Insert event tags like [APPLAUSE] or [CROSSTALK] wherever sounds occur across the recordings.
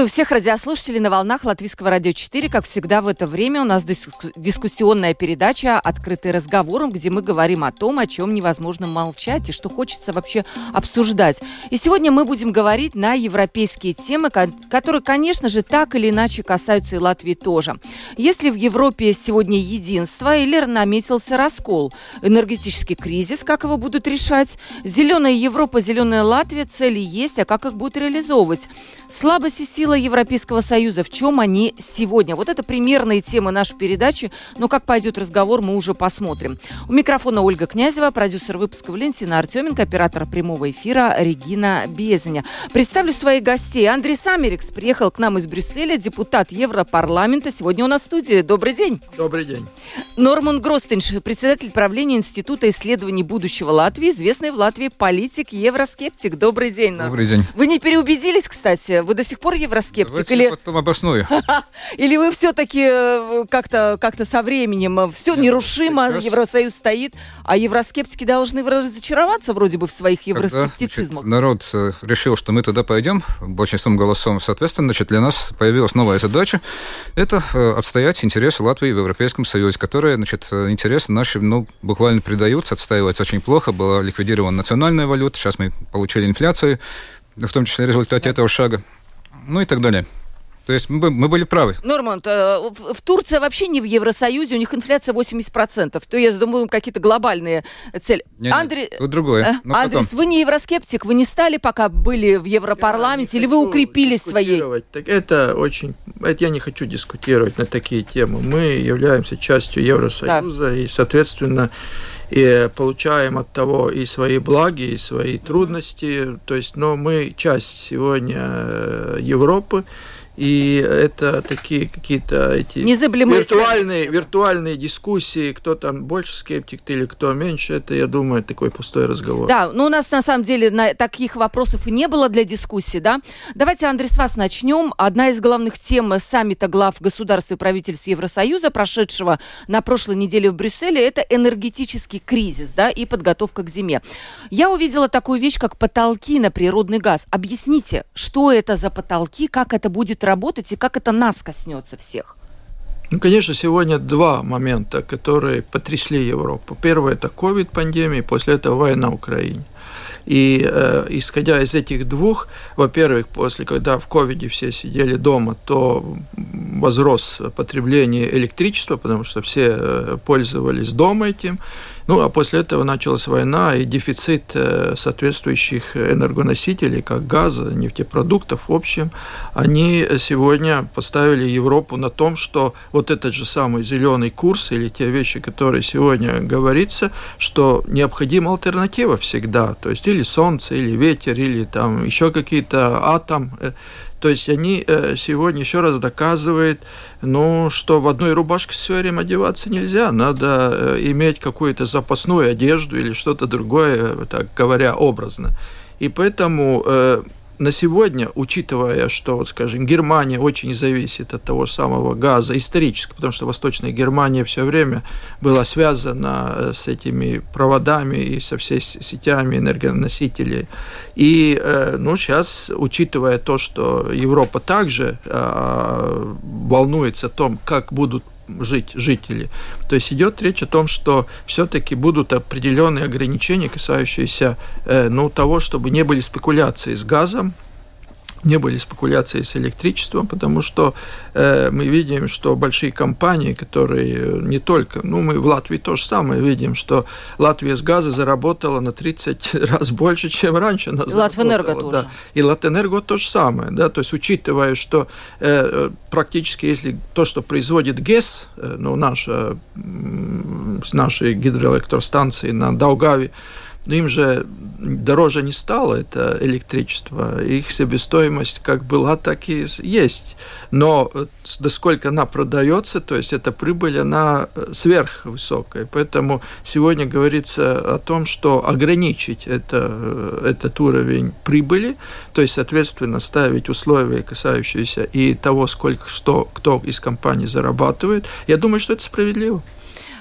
Приветствую всех радиослушателей на волнах Латвийского радио 4. Как всегда в это время у нас дискуссионная передача «Открытый разговор», где мы говорим о том, о чем невозможно молчать и что хочется вообще обсуждать. И сегодня мы будем говорить на европейские темы, которые, конечно же, так или иначе касаются и Латвии тоже. Если в Европе сегодня единство или наметился раскол, энергетический кризис, как его будут решать, зеленая Европа, зеленая Латвия, цели есть, а как их будут реализовывать? Слабость и сила Европейского Союза, в чем они сегодня? Вот это примерные темы нашей передачи, но как пойдет разговор, мы уже посмотрим. У микрофона Ольга Князева, продюсер выпуска Валентина Артеменко, оператор прямого эфира Регина Безеня. Представлю своих гостей. Андрей Самерикс приехал к нам из Брюсселя, депутат Европарламента. Сегодня у нас в студии. Добрый день. Добрый день. Норман Гростенш, председатель правления Института исследований будущего Латвии, известный в Латвии политик, евроскептик. Добрый день. Норман. Добрый день. Вы не переубедились, кстати? Вы до сих пор евроскептик? Давайте или... потом обосную. [LAUGHS] Или вы все-таки э, как-то как со временем э, все нерушимо, Сейчас... Евросоюз стоит, а евроскептики должны разочароваться вроде бы в своих евроскептицизмах? народ э, решил, что мы туда пойдем большинством голосом. Соответственно, значит, для нас появилась новая задача. Это отстоять интересы Латвии в Европейском Союзе, которые, значит, интересы наши, ну, буквально предаются, отстаиваются очень плохо. Была ликвидирована национальная валюта, сейчас мы получили инфляцию, в том числе в результате этого шага ну и так далее. То есть мы, мы были правы. Норманд, э, в Турции вообще не в Евросоюзе, у них инфляция 80%. То я думаю, какие-то глобальные цели. Нет, Андре... тут другое. Э, Но Андрес, потом. вы не евроскептик, вы не стали, пока были в Европарламенте, или вы укрепились своей? Так это очень... Это я не хочу дискутировать на такие темы. Мы являемся частью Евросоюза, так. и, соответственно, и получаем от того и свои благи, и свои трудности. То есть, но мы часть сегодня э, Европы, и это такие какие-то эти виртуальные, виртуальные дискуссии, кто там больше скептик или кто меньше, это, я думаю, такой пустой разговор. Да, но у нас на самом деле на таких вопросов и не было для дискуссии, да. Давайте, Андрей, с вас начнем. Одна из главных тем саммита глав государств и правительств Евросоюза, прошедшего на прошлой неделе в Брюсселе, это энергетический кризис, да, и подготовка к зиме. Я увидела такую вещь, как потолки на природный газ. Объясните, что это за потолки, как это будет работать и как это нас коснется всех? Ну, конечно, сегодня два момента, которые потрясли Европу. Первое – это ковид-пандемия, после этого война в Украине. И э, исходя из этих двух, во-первых, после, когда в ковиде все сидели дома, то возрос потребление электричества, потому что все э, пользовались дома этим. Ну, а после этого началась война и дефицит э, соответствующих энергоносителей, как газа, нефтепродуктов, в общем, они сегодня поставили Европу на том, что вот этот же самый зеленый курс или те вещи, которые сегодня говорится, что необходима альтернатива всегда, то есть или солнце, или ветер, или там еще какие-то атом, э, то есть они э, сегодня еще раз доказывают, ну, что в одной рубашке все время одеваться нельзя, надо э, иметь какую-то запасную одежду или что-то другое, так говоря, образно. И поэтому на сегодня, учитывая, что, вот, скажем, Германия очень зависит от того самого газа исторически, потому что Восточная Германия все время была связана э, с этими проводами и со всей сетями энергоносителей. И, э, ну, сейчас, учитывая то, что Европа также э, волнуется о том, как будут жить жители. То есть идет речь о том, что все-таки будут определенные ограничения, касающиеся э, ну, того, чтобы не были спекуляции с газом, не были спекуляции с электричеством, потому что э, мы видим, что большие компании, которые не только, ну мы в Латвии то же самое видим, что Латвия с газа заработала на 30 [LAUGHS] раз больше, чем раньше. Она Латвэнерго тоже. Да. И Латвэнерго то же самое, да, то есть учитывая, что э, практически если то, что производит ГЭС, э, ну наша, э, наши гидроэлектростанции на Долгаве, но им же дороже не стало это электричество. Их себестоимость как была, так и есть. Но сколько она продается, то есть эта прибыль, она сверхвысокая. Поэтому сегодня говорится о том, что ограничить это, этот уровень прибыли, то есть, соответственно, ставить условия, касающиеся и того, сколько что кто из компаний зарабатывает, я думаю, что это справедливо.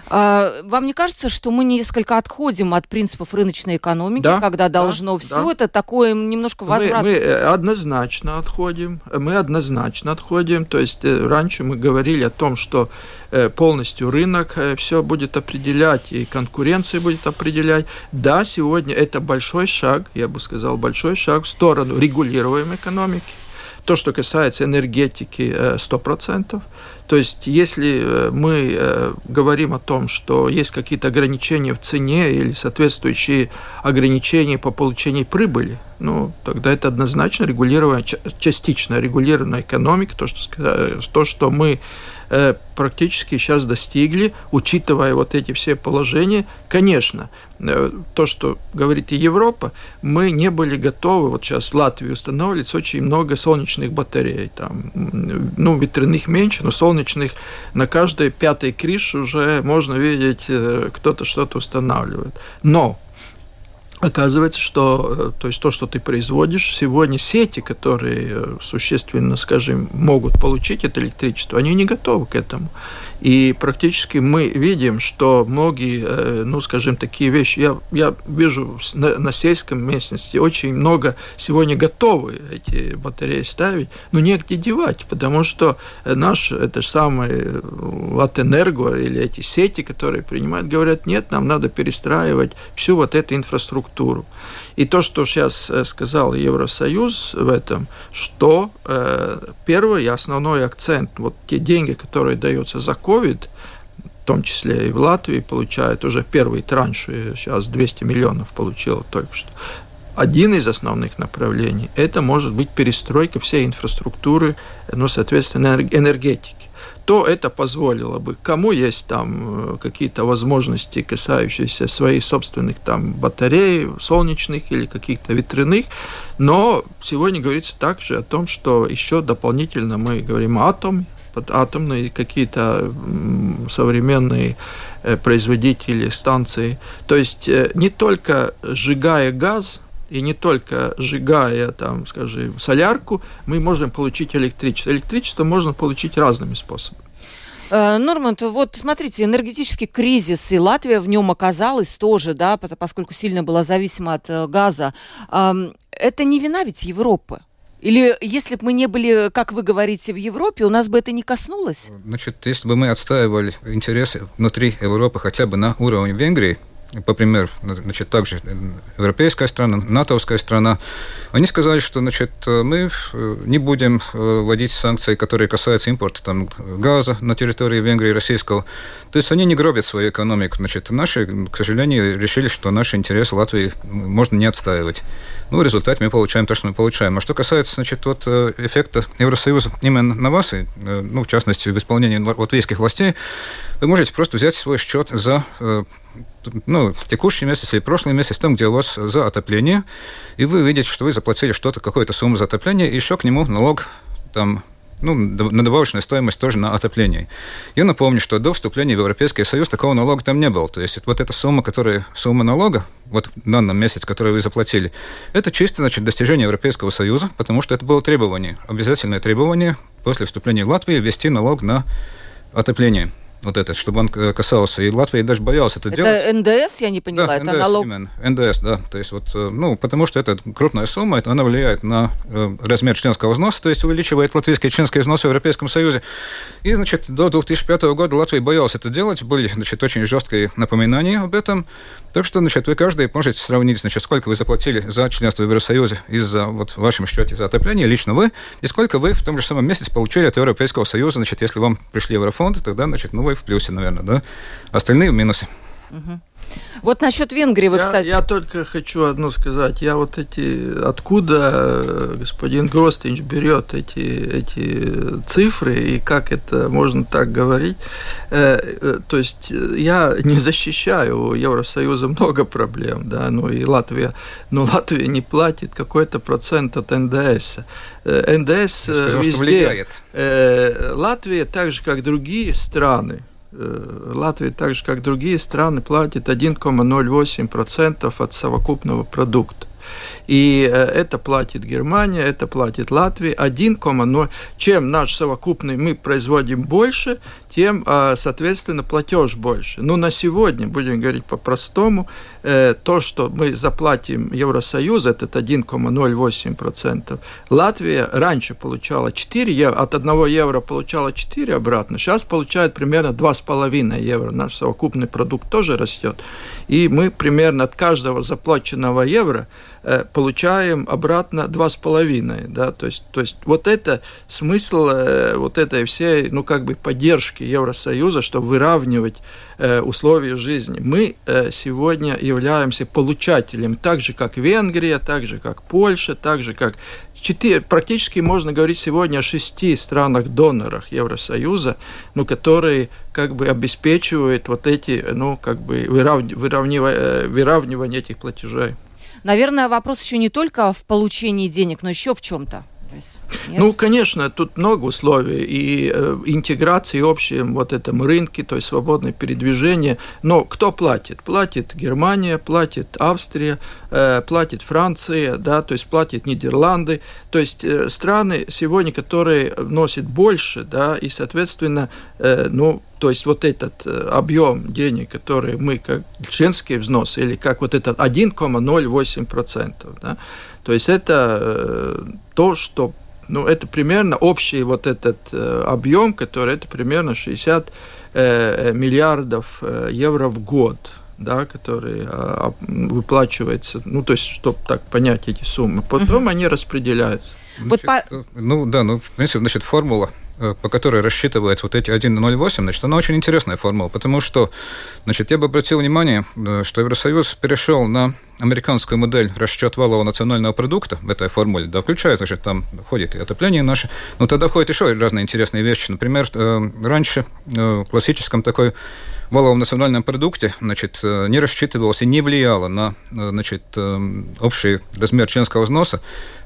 А, вам не кажется, что мы несколько отходим от принципов рыночной экономики, да, когда должно да, все да. это такое немножко возврат? Мы, мы э, однозначно отходим, мы однозначно отходим. То есть э, раньше мы говорили о том, что э, полностью рынок все будет определять и конкуренция будет определять. Да, сегодня это большой шаг, я бы сказал, большой шаг в сторону регулируемой экономики. То, что касается энергетики, 100%. То есть, если э, мы э, говорим о том, что есть какие-то ограничения в цене или соответствующие ограничения по получению прибыли, ну, тогда это однозначно регулированная, частично регулированная экономика, то, что, то, что мы Э, практически сейчас достигли, учитывая вот эти все положения. Конечно, э, то, что говорит и Европа, мы не были готовы, вот сейчас в Латвии устанавливается очень много солнечных батарей, там, ну, ветряных меньше, но солнечных на каждой пятой крыше уже можно видеть, э, кто-то что-то устанавливает. Но Оказывается, что э, то, есть то, что ты производишь, сегодня сети, которые э, существенно, скажем, могут получить это электричество, они не готовы к этому. И практически мы видим, что многие, э, ну, скажем, такие вещи, я, я вижу на, на сельском местности очень много сегодня готовы эти батареи ставить, но негде девать, потому что наш, это же самое Латэнерго или эти сети, которые принимают, говорят, нет, нам надо перестраивать всю вот эту инфраструктуру. И то, что сейчас э, сказал Евросоюз в этом, что э, первый и основной акцент, вот те деньги, которые даются за COVID, в том числе и в Латвии, получают уже первый транш, сейчас 200 миллионов получила только что. Один из основных направлений – это может быть перестройка всей инфраструктуры, ну, соответственно, энергетики то это позволило бы. Кому есть там э, какие-то возможности, касающиеся своих собственных там батарей, солнечных или каких-то ветряных, но сегодня говорится также о том, что еще дополнительно мы говорим о атоме, атомные какие-то современные э, производители станции. То есть э, не только сжигая газ, и не только сжигая, там, скажем, солярку, мы можем получить электричество. Электричество можно получить разными способами. Э, Норманд, вот смотрите, энергетический кризис, и Латвия в нем оказалась тоже, да, поскольку сильно была зависима от э, газа. Это не вина ведь Европы? Или если бы мы не были, как вы говорите, в Европе, у нас бы это не коснулось? Значит, если бы мы отстаивали интересы внутри Европы хотя бы на уровне Венгрии, по примеру, значит, также европейская страна, натовская страна, они сказали, что значит, мы э, не будем э, вводить санкции, которые касаются импорта там, газа на территории Венгрии и российского. То есть они не гробят свою экономику. Значит, наши, к сожалению, решили, что наши интересы Латвии можно не отстаивать. Ну, в результате мы получаем то, что мы получаем. А что касается, значит, вот э, эффекта Евросоюза именно на вас, и, ну, в частности, в исполнении латвийских властей, вы можете просто взять свой счет за ну, текущий месяц или прошлый месяц, там, где у вас за отопление, и вы видите, что вы заплатили что-то, какую-то сумму за отопление, и еще к нему налог там ну, на добавочную стоимость тоже на отопление. Я напомню, что до вступления в Европейский Союз такого налога там не было. То есть вот эта сумма, которая, сумма налога, вот в данном месяце, которую вы заплатили, это чисто, значит, достижение Европейского Союза, потому что это было требование, обязательное требование после вступления в Латвию ввести налог на отопление вот этот, чтобы он касался. И Латвия даже боялась это, это делать. Это НДС, я не поняла, да, это НДС, налог... Именно. НДС, да. То есть вот, э, ну, потому что это крупная сумма, это она влияет на э, размер членского взноса, то есть увеличивает латвийский членский взнос в Европейском Союзе. И, значит, до 2005 года Латвия боялась это делать, были, значит, очень жесткие напоминания об этом. Так что, значит, вы каждый можете сравнить, значит, сколько вы заплатили за членство в Евросоюзе из-за вот в вашем счете за отопление, лично вы, и сколько вы в том же самом месяце получили от Европейского Союза, значит, если вам пришли еврофонды, тогда, значит, ну, вы в плюсе, наверное, да? Остальные в минусе. Угу. Вот насчет Венгрии вы, я, кстати... Я только хочу одно сказать. Я вот эти... Откуда э, господин Гростинч берет эти, эти цифры и как это можно так говорить? Э, э, то есть я не защищаю у Евросоюза много проблем, да, ну и Латвия, но Латвия не платит какой-то процент от НДС. НДС сказал, везде. Латвия, так же как другие страны, Латвия, так же как другие страны, платит 1,08% от совокупного продукта. И э, это платит Германия, это платит Латвия 1,0. Чем наш совокупный мы производим больше, тем, э, соответственно, платеж больше. Но на сегодня, будем говорить по-простому, э, то, что мы заплатим Евросоюз, этот 1,08%, Латвия раньше получала 4 евро, от 1 евро получала 4 обратно, сейчас получает примерно 2,5 евро. Наш совокупный продукт тоже растет. И мы примерно от каждого заплаченного евро получаем обратно два с половиной, да, то есть, то есть вот это смысл э, вот этой всей, ну, как бы поддержки Евросоюза, чтобы выравнивать э, условия жизни. Мы сегодня являемся получателем, так же, как Венгрия, так же, как Польша, так же, как четыре, практически можно говорить сегодня о шести странах-донорах Евросоюза, ну, которые как бы обеспечивают вот эти, ну, как бы выравнивание, выравнивание этих платежей. Наверное, вопрос еще не только в получении денег, но еще в чем-то. Нет? Ну, конечно, тут много условий и э, интеграции общем вот этом рынке, то есть свободное передвижение. Но кто платит? Платит Германия, платит Австрия, э, платит Франция, да, то есть платит Нидерланды. То есть э, страны сегодня, которые носят больше, да, и, соответственно, э, ну, то есть вот этот э, объем денег, который мы как членские взносы, или как вот этот 1,08%, да, то есть это э, то, что ну, это примерно общий вот этот э, объем, который это примерно 60 э, миллиардов э, евро в год да, который а, выплачивается, ну, то есть, чтобы так понять эти суммы. Потом угу. они распределяются. Значит, вот по... Ну да, ну, в принципе, значит, формула Э, по которой рассчитывается вот эти 1,08, значит, она очень интересная формула, потому что, значит, я бы обратил внимание, э, что Евросоюз перешел на американскую модель расчет валового национального продукта в этой формуле, да, включая, значит, там входит и отопление наше, но тогда входят еще разные интересные вещи. Например, э, раньше в классическом такой валовом национальном продукте значит, не рассчитывалось и не влияло на значит, общий размер членского взноса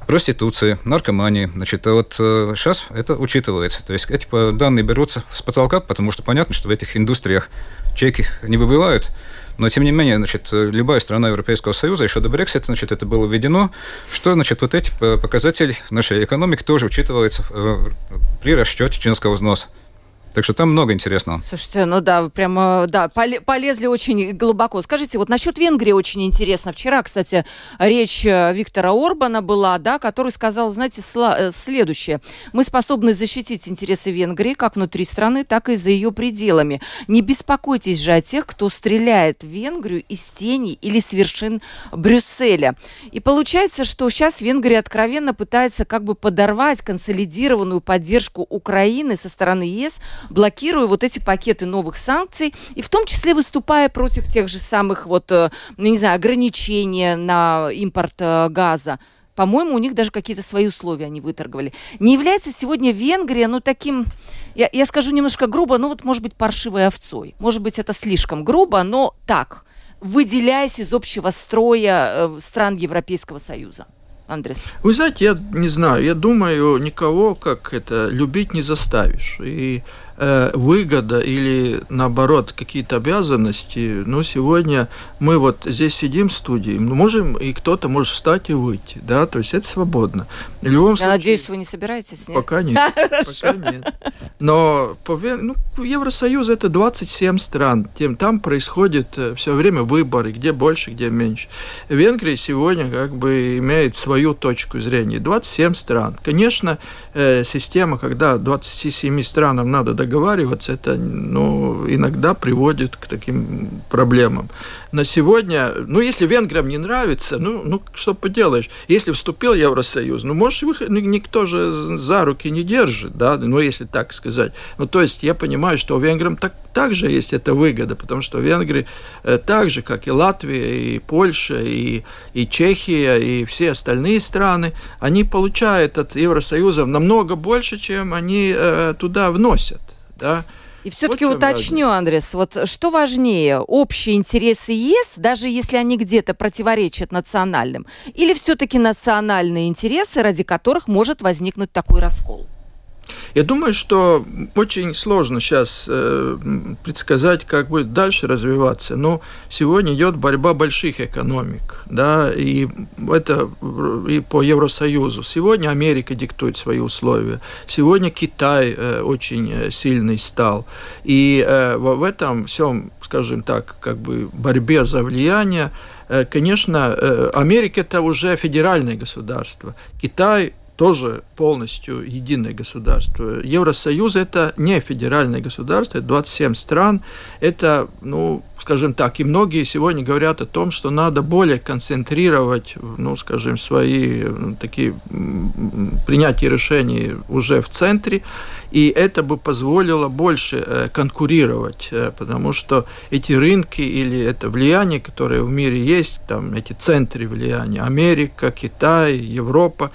проституции, наркомании. Значит, а вот сейчас э, это учитывается. То есть эти данные берутся с потолка, потому что понятно, что в этих индустриях чеки не выбивают. Но, тем не менее, значит, любая страна Европейского Союза, еще до Брексита, значит, это было введено, что, значит, вот эти э, показатели нашей экономики тоже учитываются э, при расчете членского взноса. Так что там много интересного. Слушайте, ну да, прямо, да, полезли очень глубоко. Скажите, вот насчет Венгрии очень интересно. Вчера, кстати, речь э, Виктора Орбана была, да, который сказал, знаете, э, следующее. Мы способны защитить интересы Венгрии как внутри страны, так и за ее пределами. Не беспокойтесь же о тех, кто стреляет в Венгрию из тени или с вершин Брюсселя. И получается, что сейчас Венгрия откровенно пытается как бы подорвать консолидированную поддержку Украины со стороны ЕС блокируя вот эти пакеты новых санкций, и в том числе выступая против тех же самых вот, э, ну, не знаю, ограничений на импорт э, газа. По-моему, у них даже какие-то свои условия они выторговали. Не является сегодня Венгрия, ну, таким, я, я скажу немножко грубо, ну, вот, может быть, паршивой овцой. Может быть, это слишком грубо, но так, выделяясь из общего строя э, стран Европейского Союза. Андрес? Вы знаете, я не знаю, я думаю, никого как это любить не заставишь. И выгода или наоборот какие-то обязанности, но сегодня мы вот здесь сидим в студии, мы можем, и кто-то может встать и выйти, да, то есть это свободно. В любом Я случае, надеюсь, вы не собираетесь? Нет? Пока нет. [LAUGHS] Пока нет. Но по, ну, Евросоюз это 27 стран, тем там происходит э, все время выборы, где больше, где меньше. Венгрия сегодня как бы имеет свою точку зрения. 27 стран. Конечно, э, система, когда 27 странам надо договариваться, это ну, иногда приводит к таким проблемам. На сегодня, ну, если венграм не нравится, ну, ну что поделаешь, если вступил Евросоюз, ну, может, никто же за руки не держит, да, ну, если так сказать. Ну, то есть я понимаю, что венграм так, также есть эта выгода, потому что Венгрии э, так же, как и Латвия, и Польша, и, и Чехия, и все остальные страны, они получают от Евросоюза намного больше, чем они э, туда вносят. Да? И все-таки вот уточню, разница. Андрес, вот что важнее, общие интересы ЕС, даже если они где-то противоречат национальным, или все-таки национальные интересы, ради которых может возникнуть такой раскол? Я думаю, что очень сложно сейчас э, предсказать, как будет дальше развиваться. Но сегодня идет борьба больших экономик, да, и это и по Евросоюзу. Сегодня Америка диктует свои условия. Сегодня Китай э, очень э, сильный стал. И в этом всем, скажем так, как бы борьбе за влияние, конечно, Америка это уже федеральное государство. Китай тоже полностью единое государство. Евросоюз – это не федеральное государство, это 27 стран. Это, ну, скажем так, и многие сегодня говорят о том, что надо более концентрировать, ну, скажем, свои такие принятия решений уже в центре, и это бы позволило больше э, конкурировать, э, потому что эти рынки или это влияние, которое в мире есть, там эти центры влияния, Америка, Китай, Европа,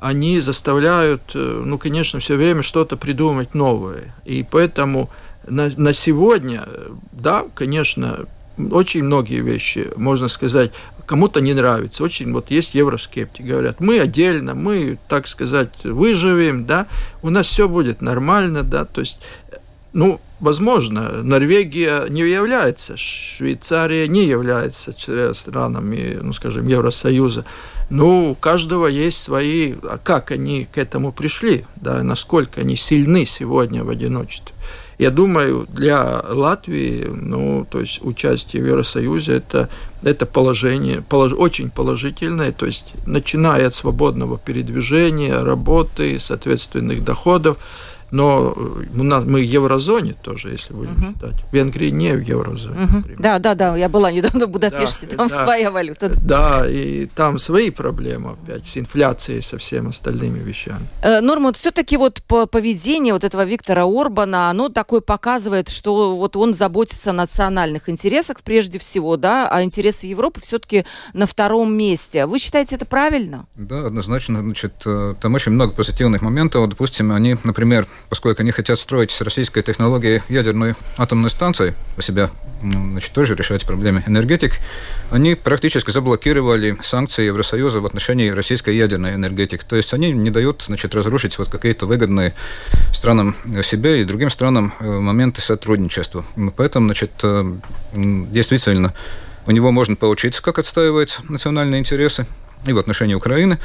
они заставляют, э, ну, конечно, все время что-то придумать новое. И поэтому на, на сегодня, да, конечно, очень многие вещи, можно сказать, кому-то не нравится. Очень вот есть евроскептики, говорят, мы отдельно, мы, так сказать, выживем, да, у нас все будет нормально, да, то есть, ну, возможно, Норвегия не является, Швейцария не является странами, ну, скажем, Евросоюза, ну, у каждого есть свои... А как они к этому пришли? Да, насколько они сильны сегодня в одиночестве? Я думаю, для Латвии, ну, то есть участие в Евросоюзе это, это положение полож, очень положительное, то есть начиная от свободного передвижения, работы, соответственных доходов, но э, у нас, мы в еврозоне тоже, если будем uh-huh. считать. Венгрия не в еврозоне. Uh-huh. Да, да, да. Я была недавно в Будапеште, да, там да, своя валюта. Да, и там свои проблемы опять с инфляцией, со всеми остальными вещами. Э, Норма, все-таки вот по поведению вот этого Виктора Орбана, оно такое показывает, что вот он заботится о национальных интересах прежде всего, да, а интересы Европы все-таки на втором месте. Вы считаете это правильно? Да, однозначно. Значит, э, там очень много позитивных моментов. Допустим, они, например, поскольку они хотят строить с российской технологией ядерную атомную станцию у себя, ну, значит, тоже решать проблемы энергетик, они практически заблокировали санкции Евросоюза в отношении российской ядерной энергетики. То есть они не дают значит, разрушить вот какие-то выгодные странам себе и другим странам э, моменты сотрудничества. Поэтому, значит, э, действительно, у него можно поучиться, как отстаивать национальные интересы и в отношении Украины.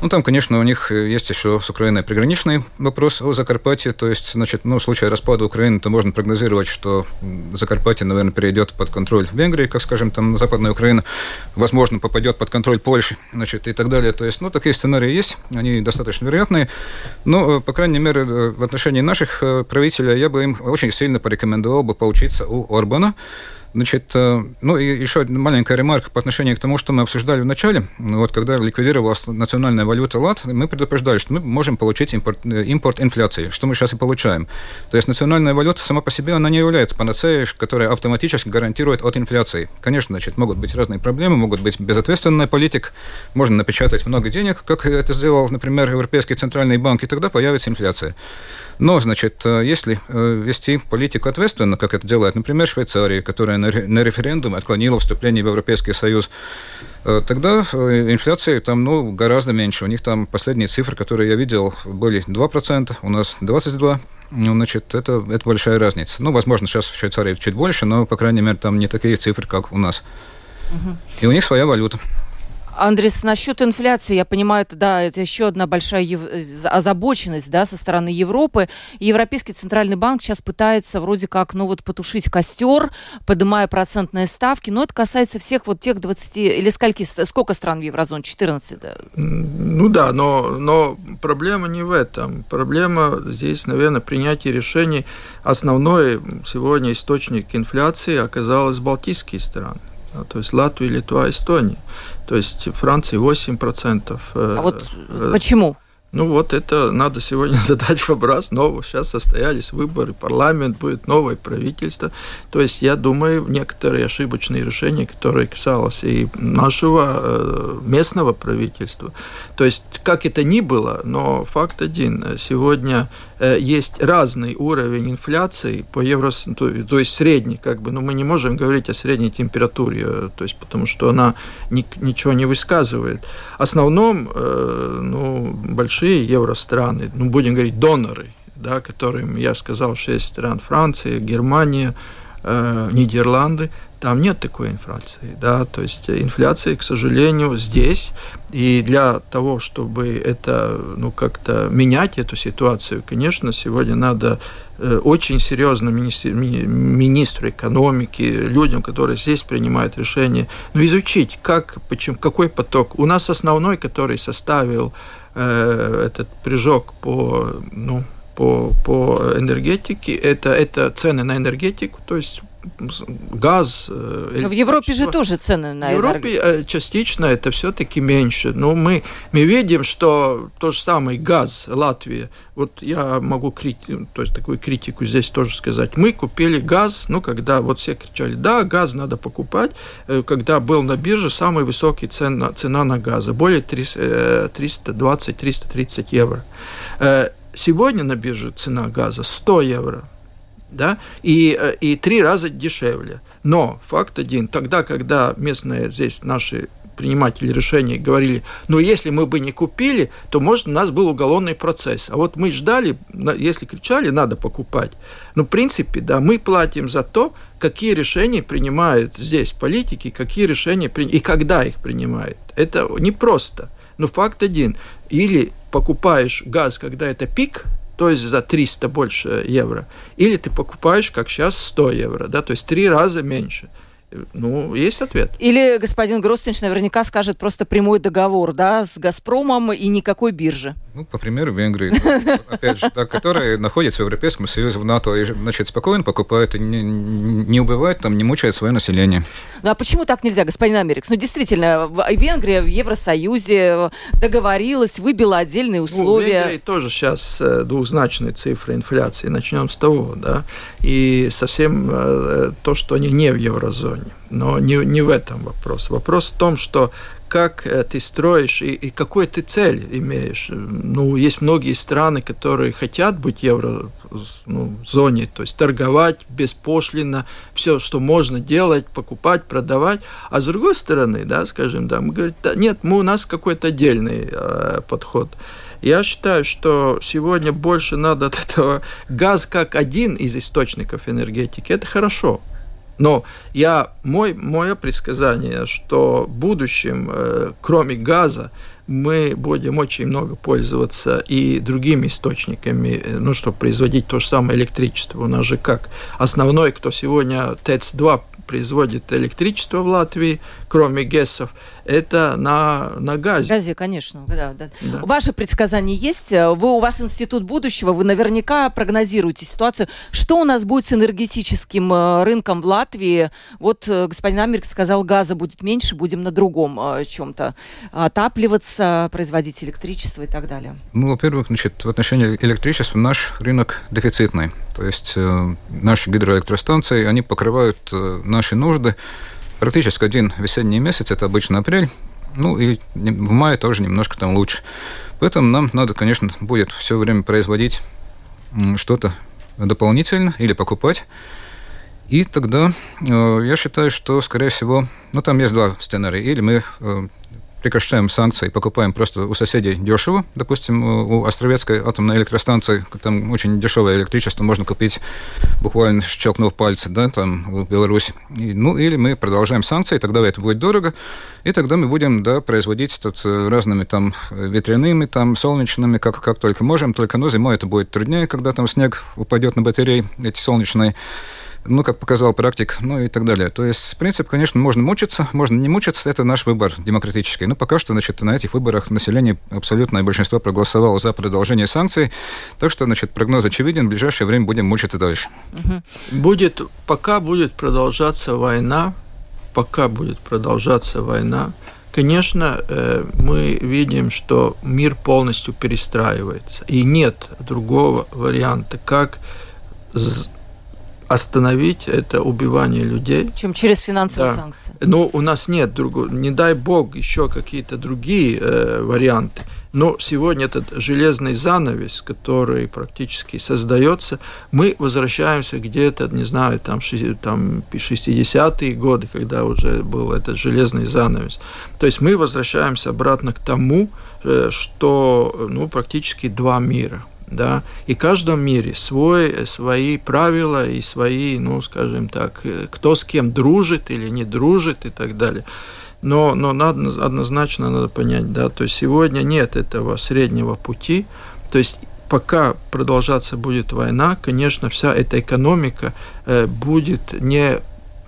Ну, там, конечно, у них есть еще с Украиной приграничный вопрос о Закарпатье. То есть, значит, ну, в случае распада Украины, то можно прогнозировать, что Закарпатье, наверное, перейдет под контроль Венгрии, как, скажем, там Западная Украина, возможно, попадет под контроль Польши, значит, и так далее. То есть, ну, такие сценарии есть, они достаточно вероятные. Но, по крайней мере, в отношении наших э, правителей я бы им очень сильно порекомендовал бы поучиться у Орбана, Значит, э, ну и еще маленькая ремарка по отношению к тому, что мы обсуждали в начале. Вот когда ликвидировалась национальная валюта ЛАТ, мы предупреждали, что мы можем получить импорт, э, импорт инфляции, что мы сейчас и получаем. То есть национальная валюта сама по себе, она не является панацеей, которая автоматически гарантирует от инфляции. Конечно, значит, могут быть разные проблемы, могут быть безответственная политика, можно напечатать много денег, как это сделал, например, Европейский центральный банк, и тогда появится инфляция. Но, значит, э, если вести политику ответственно, как это делает, например, Швейцария, которая на референдум отклонила вступление в Европейский Союз, э, тогда э, инфляция там ну, гораздо меньше. У них там последние цифры, которые я видел, были 2%, у нас 22%. Ну, значит, это, это большая разница. Ну, возможно, сейчас в Швейцарии чуть больше, но, по крайней мере, там не такие цифры, как у нас. Угу. И у них своя валюта. Андрес, насчет инфляции, я понимаю, это, да, это еще одна большая ев... озабоченность да, со стороны Европы. Европейский центральный банк сейчас пытается вроде как ну, вот, потушить костер, поднимая процентные ставки. Но это касается всех вот тех 20 или скольки, сколько стран в еврозоне? 14, да? Ну да, но, но проблема не в этом. Проблема здесь, наверное, принятие решений. Основной сегодня источник инфляции оказалось Балтийские страны. То есть Латвия, Литва, Эстония. То есть Франции 8%. Э, а вот э, почему? Ну вот это надо сегодня [LAUGHS] задать вопрос. Но сейчас состоялись выборы, парламент будет, новое правительство. То есть я думаю, некоторые ошибочные решения, которые касались и нашего э, местного правительства. То есть как это ни было, но факт один. Сегодня есть разный уровень инфляции по евро, то, есть средний, как бы, но мы не можем говорить о средней температуре, э, то есть потому что она ни, ничего не высказывает. В основном, э, ну, большие евространы, ну, будем говорить, доноры, да, которым я сказал, шесть стран, Франция, Германия, Нидерланды, там нет такой инфляции, да, то есть инфляция, к сожалению, здесь, и для того, чтобы это, ну, как-то менять эту ситуацию, конечно, сегодня надо э, очень серьезно министру, министру экономики, людям, которые здесь принимают решения, ну, изучить, как, почему, какой поток. У нас основной, который составил э, этот прыжок по, ну, по, по энергетике, это, это цены на энергетику, то есть газ. Э, Но в Европе же тоже цены на В Европе э, частично это все-таки меньше. Но мы, мы видим, что то же самое газ Латвия. Вот я могу крити, то есть такую критику здесь тоже сказать. Мы купили газ, ну, когда вот все кричали, да, газ надо покупать, э, когда был на бирже самый высокий цена, цена на газ, более 320-330 евро. Сегодня на бирже цена газа 100 евро да, и, э, и три раза дешевле. Но факт один, тогда, когда местные здесь наши приниматели решений говорили, ну, если мы бы не купили, то, может, у нас был уголовный процесс. А вот мы ждали, если кричали, надо покупать. Но, в принципе, да, мы платим за то, какие решения принимают здесь политики, какие решения и когда их принимают. Это непросто. Но факт один. Или покупаешь газ, когда это пик – то есть за 300 больше евро, или ты покупаешь, как сейчас, 100 евро, да, то есть три раза меньше. Ну, есть ответ. Или господин Гростинч наверняка скажет просто прямой договор, да, с «Газпромом» и никакой биржи. Ну, по примеру Венгрии, [LAUGHS] опять же, да, которая находится в Европейском Союзе, в НАТО, и, значит, спокойно покупает, и не, не убивает, там, не мучает свое население. Ну, а почему так нельзя, господин Америкс? Ну, действительно, Венгрия в Евросоюзе договорилась, выбила отдельные условия. Ну, в Венгрии тоже сейчас э, двухзначные цифры инфляции. Начнем с того, да. И совсем э, то, что они не в еврозоне. Но не, не в этом вопрос. Вопрос в том, что как э, ты строишь и, и какую ты цель имеешь. Ну, есть многие страны, которые хотят быть еврозоне, ну, то есть торговать беспошлино, все, что можно делать, покупать, продавать. А с другой стороны, да, скажем, да, мы говорим, да, нет, мы, у нас какой-то отдельный э, подход. Я считаю, что сегодня больше надо от этого газ как один из источников энергетики. Это хорошо. Но я, мой, мое предсказание, что в будущем, э, кроме газа, мы будем очень много пользоваться и другими источниками, э, ну, чтобы производить то же самое электричество. У нас же как основной, кто сегодня ТЭЦ-2 производит электричество в Латвии, кроме ГЭСов, это на, на газе. Газе, конечно. Да, да. Да. Ваши предсказания есть? Вы, у вас институт будущего, вы наверняка прогнозируете ситуацию. Что у нас будет с энергетическим э, рынком в Латвии? Вот э, господин Америк сказал, газа будет меньше, будем на другом э, чем-то отапливаться, производить электричество и так далее. Ну, во-первых, значит, в отношении электричества наш рынок дефицитный. То есть э, наши гидроэлектростанции, они покрывают э, наши нужды практически один весенний месяц, это обычно апрель, ну и в мае тоже немножко там лучше. Поэтому нам надо, конечно, будет все время производить что-то дополнительно или покупать. И тогда э, я считаю, что, скорее всего, ну там есть два сценария. Или мы э, прекращаем санкции, покупаем просто у соседей дешево, допустим, у Островецкой атомной электростанции, там очень дешевое электричество можно купить, буквально щелкнув пальцы, да, там в Беларуси. И, ну, или мы продолжаем санкции, тогда это будет дорого, и тогда мы будем, да, производить тут э, разными там ветряными, там солнечными, как, как только можем, только, ну, зимой это будет труднее, когда там снег упадет на батареи, эти солнечные ну, как показал практик, ну и так далее. То есть, в принципе, конечно, можно мучиться, можно не мучиться, это наш выбор демократический. Но пока что, значит, на этих выборах население абсолютное большинство проголосовало за продолжение санкций, так что, значит, прогноз очевиден, в ближайшее время будем мучиться дальше. Будет, пока будет продолжаться война, пока будет продолжаться война, Конечно, э, мы видим, что мир полностью перестраивается, и нет другого варианта, как остановить это убивание людей. Чем через финансовые да. санкции. Но у нас нет другого, не дай бог, еще какие-то другие э, варианты. Но сегодня этот железный занавес, который практически создается, мы возвращаемся где-то, не знаю, там, там 60-е годы, когда уже был этот железный занавес. То есть мы возвращаемся обратно к тому, э, что ну, практически два мира – да, и в каждом мире свой, свои правила и свои, ну, скажем так, э, кто с кем дружит или не дружит и так далее. Но, но надо, однозначно надо понять, да, то есть сегодня нет этого среднего пути, то есть пока продолжаться будет война, конечно, вся эта экономика э, будет не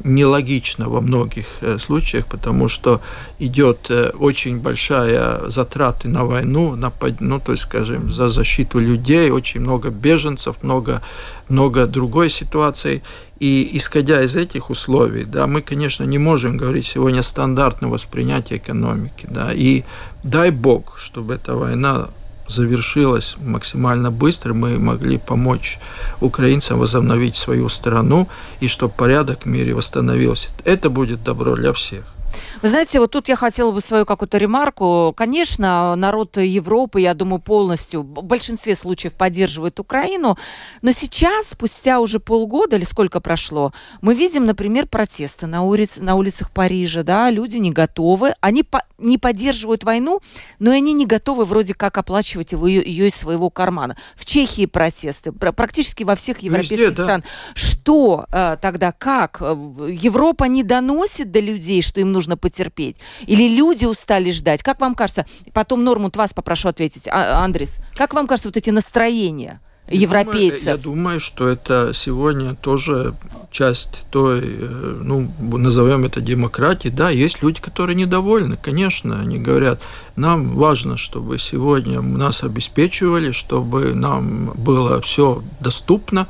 нелогично во многих э, случаях, потому что идет э, очень большая затраты на войну, на, ну, то есть, скажем, за защиту людей, очень много беженцев, много, много другой ситуации. И исходя из этих условий, да, мы, конечно, не можем говорить сегодня о стандартном воспринятии экономики. Да, и дай бог, чтобы эта война завершилась максимально быстро, мы могли помочь украинцам возобновить свою страну и чтобы порядок в мире восстановился. Это будет добро для всех. Вы знаете, вот тут я хотела бы свою какую-то ремарку. Конечно, народ Европы, я думаю, полностью, в большинстве случаев поддерживает Украину, но сейчас, спустя уже полгода или сколько прошло, мы видим, например, протесты на, улиц, на улицах Парижа, да, люди не готовы, они по, не поддерживают войну, но они не готовы вроде как оплачивать его, ее, ее из своего кармана. В Чехии протесты, практически во всех европейских Везде, да. странах. Что э, тогда, как? Европа не доносит до людей, что им нужно потерпеть? Или люди устали ждать? Как вам кажется? Потом, Нормунд, вас попрошу ответить. А, Андрес, как вам кажется вот эти настроения? европейцев. Я думаю, я думаю, что это сегодня тоже часть той, э, ну, назовем это демократии. Да, есть люди, которые недовольны, конечно, они говорят, нам важно, чтобы сегодня нас обеспечивали, чтобы нам было все доступно.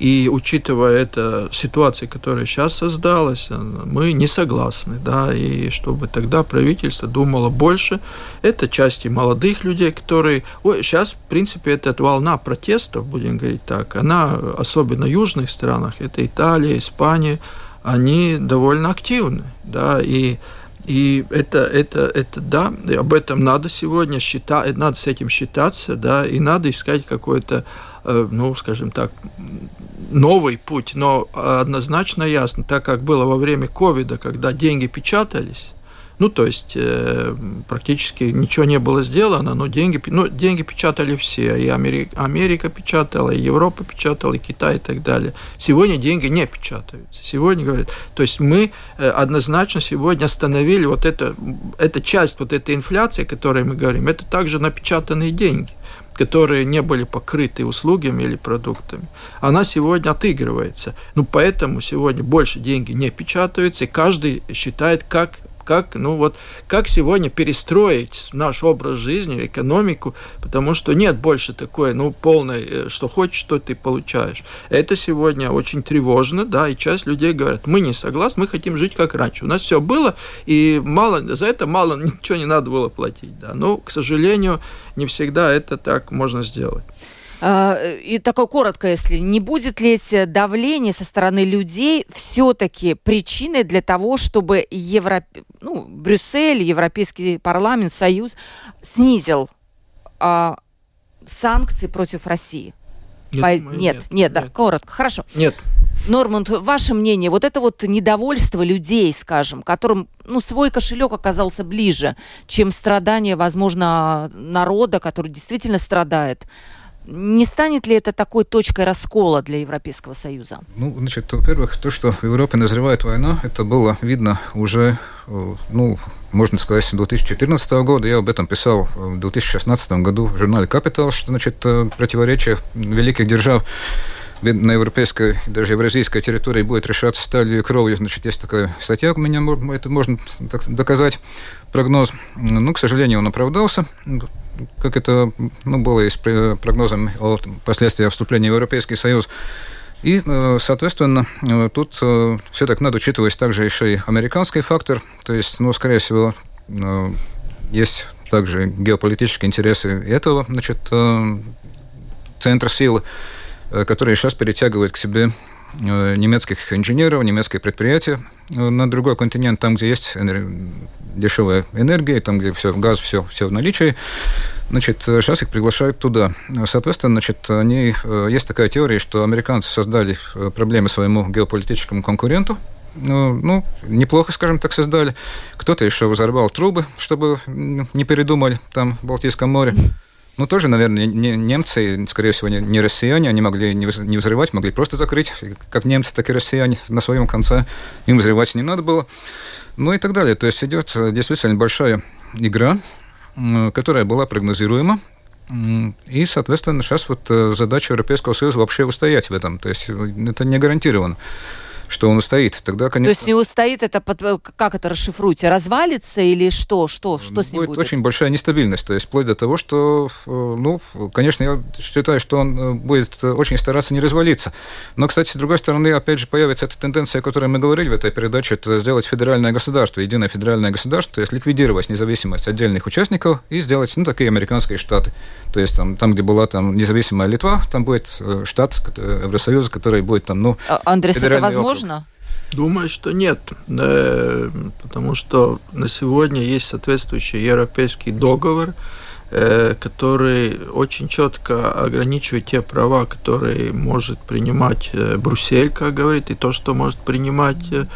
И учитывая эту ситуацию, которая сейчас создалась, мы не согласны, да, и чтобы тогда правительство думало больше. Это части молодых людей, которые... Ой, сейчас, в принципе, эта волна протестов, будем говорить так, она, особенно в южных странах, это Италия, Испания, они довольно активны, да, и и это, это, это, да, об этом надо сегодня считать, надо с этим считаться, да, и надо искать какой-то, э, ну, скажем так, новый путь, но однозначно ясно, так как было во время ковида, когда деньги печатались, ну, то есть э, практически ничего не было сделано, но деньги, ну, деньги печатали все. И Америка, Америка печатала, и Европа печатала, и Китай и так далее. Сегодня деньги не печатаются. Сегодня, говорят, то есть мы э, однозначно сегодня остановили вот это, эта часть вот этой инфляции, о которой мы говорим, это также напечатанные деньги которые не были покрыты услугами или продуктами, она сегодня отыгрывается. Ну, поэтому сегодня больше деньги не печатаются, и каждый считает, как как, ну вот, как сегодня перестроить наш образ жизни, экономику, потому что нет больше такой, ну, полной, э, что хочешь, что ты получаешь. Это сегодня очень тревожно, да, и часть людей говорят, мы не согласны, мы хотим жить как раньше. У нас все было, и мало, за это мало [LAUGHS] ничего не надо было платить, да. Но, к сожалению, не всегда это так можно сделать. А, и такое коротко, если не будет ли эти давление со стороны людей все-таки причиной для того, чтобы Евро... ну, Брюссель, Европейский парламент, Союз снизил а, санкции против России? Нет, По... нет, нет, нет, да, коротко, хорошо. Нет. Норманд, ваше мнение, вот это вот недовольство людей, скажем, которым ну, свой кошелек оказался ближе, чем страдания, возможно, народа, который действительно страдает, не станет ли это такой точкой раскола для Европейского Союза? Ну, значит, во-первых, то, что в Европе назревает война, это было видно уже, э, ну, можно сказать, с 2014 года. Я об этом писал в 2016 году в журнале «Капитал», что, значит, э, противоречие великих держав на европейской, даже евразийской территории будет решаться сталью и кровью. Значит, есть такая статья у меня, это можно доказать, прогноз. Ну, к сожалению, он оправдался как это ну, было и с прогнозом о последствиях вступления в Европейский Союз. И, э, соответственно, э, тут э, все так надо учитывать также еще и американский фактор. То есть, ну, скорее всего, есть также геополитические интересы этого, значит, центра силы, которые сейчас перетягивают к себе немецких инженеров, немецкие предприятия на другой континент, там, где есть дешевая энергия, там, где все, газ, все, все в наличии. Значит, сейчас их приглашают туда. Соответственно, значит, они, э, есть такая теория, что американцы создали э, проблемы своему геополитическому конкуренту, ну, ну, неплохо, скажем так, создали. Кто-то еще взорвал трубы, чтобы не передумали там в Балтийском море. Ну, тоже, наверное, не, немцы, скорее всего, не, не россияне, они могли не, взрывать, могли просто закрыть, как немцы, так и россияне на своем конце. Им взрывать не надо было ну и так далее. То есть идет э, действительно большая игра, которая была прогнозируема. И, соответственно, сейчас вот э, задача Европейского Союза вообще устоять в этом. То есть э, это не гарантировано что он устоит, тогда, конечно... То есть не устоит, это под, как это расшифруйте, развалится или что, что, что с ним будет? Будет очень большая нестабильность, то есть вплоть до того, что, э, ну, конечно, я считаю, что он э, будет очень стараться не развалиться. Но, кстати, с другой стороны, опять же, появится эта тенденция, о которой мы говорили в этой передаче, это сделать федеральное государство, единое федеральное государство, то есть ликвидировать независимость отдельных участников и сделать, ну, такие американские штаты. То есть там, там где была там независимая Литва, там будет э, штат Евросоюза, который будет там, ну, а, Андрей, это возможно? Можно? Думаю, что нет, потому что на сегодня есть соответствующий европейский договор, э, который очень четко ограничивает те права, которые может принимать э, Брюссель, как говорит, и то, что может принимать э,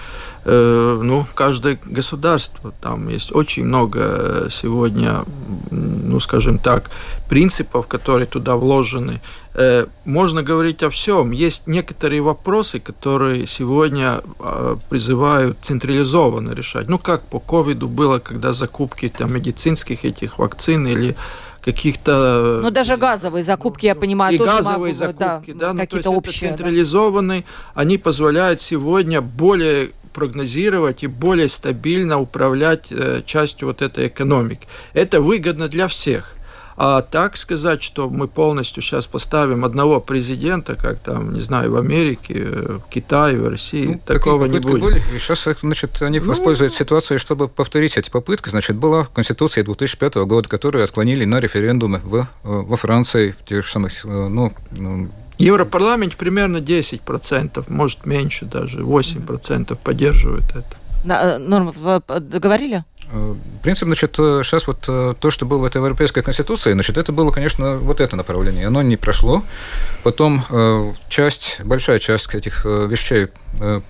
ну, каждое государство. Там есть очень много сегодня, ну, скажем так, принципов, которые туда вложены. Э, можно говорить о всем. Есть некоторые вопросы, которые сегодня э, призывают централизованно решать. Ну, как по ковиду было, когда закупки там, медицинских этих вакцин или каких-то... Ну, даже газовые закупки, я понимаю, и тоже газовые могут, закупки, да, да ну, какие-то общие. централизованные, да. они позволяют сегодня более прогнозировать и более стабильно управлять э, частью вот этой экономики. Это выгодно для всех. А так сказать, что мы полностью сейчас поставим одного президента, как там, не знаю, в Америке, в Китае, в России, ну, такого не будет. Были, и сейчас, значит, они ну, воспользуются ситуацией, чтобы повторить эти попытки. Значит, была Конституция 2005 года, которую отклонили на референдумы в, во Франции, в тех самых, э, ну, ну Европарламент примерно 10%, может меньше даже, 8% поддерживают это. На, Норма, договорили? Э, принцип, значит, сейчас э, вот э, то, что было в этой Европейской Конституции, значит, это было, конечно, вот это направление. Оно не прошло. Потом часть, большая часть этих вещей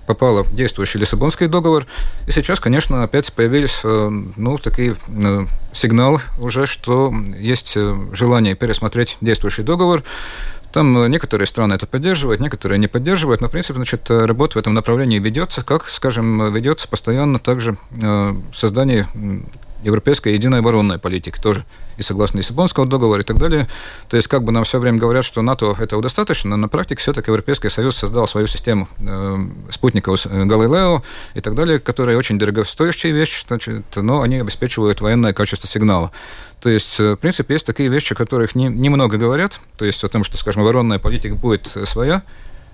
попала в действующий Лиссабонский договор. И сейчас, конечно, опять появились, ну, такие сигналы уже, что есть желание пересмотреть действующий договор. Там э, некоторые страны это поддерживают, некоторые не поддерживают, но, в принципе, значит, э, работа в этом направлении ведется, как, скажем, ведется постоянно также э, создание европейской единой оборонной политики тоже, и согласно Лиссабонского договора и так далее. То есть, как бы нам все время говорят, что НАТО этого достаточно, но на практике все-таки Европейский Союз создал свою систему э, спутников э, Галилео и так далее, которые очень дорогостоящие вещи, значит, но они обеспечивают военное качество сигнала. То есть, э, в принципе, есть такие вещи, о которых не, немного говорят, то есть о том, что, скажем, оборонная политика будет своя,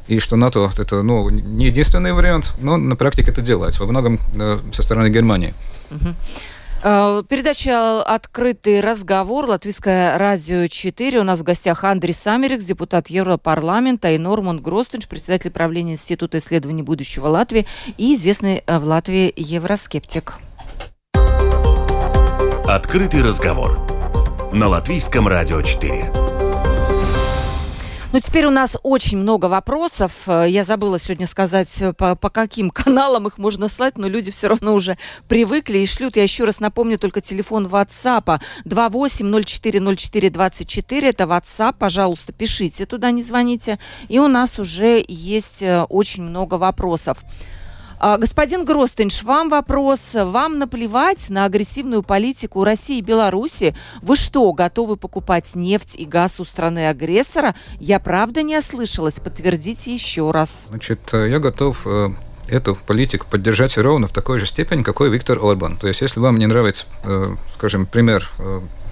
и что НАТО это ну, не единственный вариант, но на практике это делается, во многом со стороны Германии. Угу. Э, передача «Открытый разговор», Латвийское радио 4. У нас в гостях Андрей Самерикс, депутат Европарламента, и Норман Гростенш, председатель правления Института исследований будущего Латвии и известный э, в Латвии евроскептик. «Открытый разговор» на Латвийском радио 4. Ну, теперь у нас очень много вопросов. Э, я забыла сегодня сказать, э, по, по каким [LAUGHS] каналам их можно слать, но люди все равно уже привыкли и шлют. Я еще раз напомню, только телефон WhatsApp 28040424. Это WhatsApp. Пожалуйста, пишите туда, не звоните. И у нас уже есть э, очень много вопросов. А, господин Гростенш, вам вопрос. Вам наплевать на агрессивную политику России и Беларуси? Вы что, готовы покупать нефть и газ у страны-агрессора? Я правда не ослышалась? Подтвердите еще раз. Значит, э, я готов э, эту политику поддержать ровно в такой же степени, какой Виктор Орбан. То есть, если вам не нравится, э, скажем, пример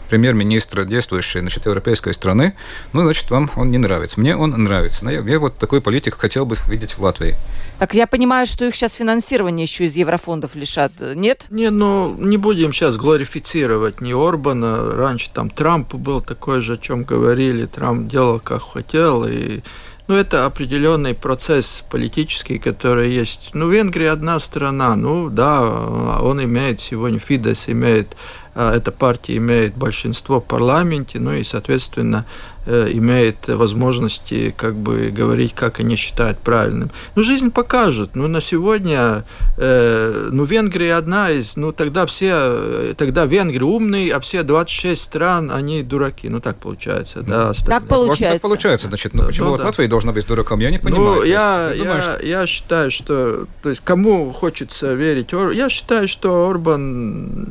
премьер-министра действующей значит, европейской страны, ну, значит, вам он не нравится. Мне он нравится. Но я, я вот такой политик хотел бы видеть в Латвии. Так я понимаю, что их сейчас финансирование еще из еврофондов лишат, нет? Не, ну не будем сейчас глорифицировать ни Орбана. Раньше там Трамп был такой же, о чем говорили. Трамп делал, как хотел, и ну, это определенный процесс политический, который есть. Ну, Венгрия одна страна, ну, да, он имеет сегодня, Фидес имеет эта партия имеет большинство в парламенте, ну и, соответственно, имеет возможности как бы говорить, как они считают правильным. Ну, жизнь покажет. Ну, на сегодня, э, ну, Венгрия одна из, ну, тогда все, э, тогда Венгрия умный, а все 26 стран, они дураки. Ну, так получается, да. Так получается. так получается, значит, ну, почему ну, вот да. Латвия должна быть дураком, я не понимаю. Ну, я, есть, я, думаешь, я считаю, что, то есть, кому хочется верить, я считаю, что Орбан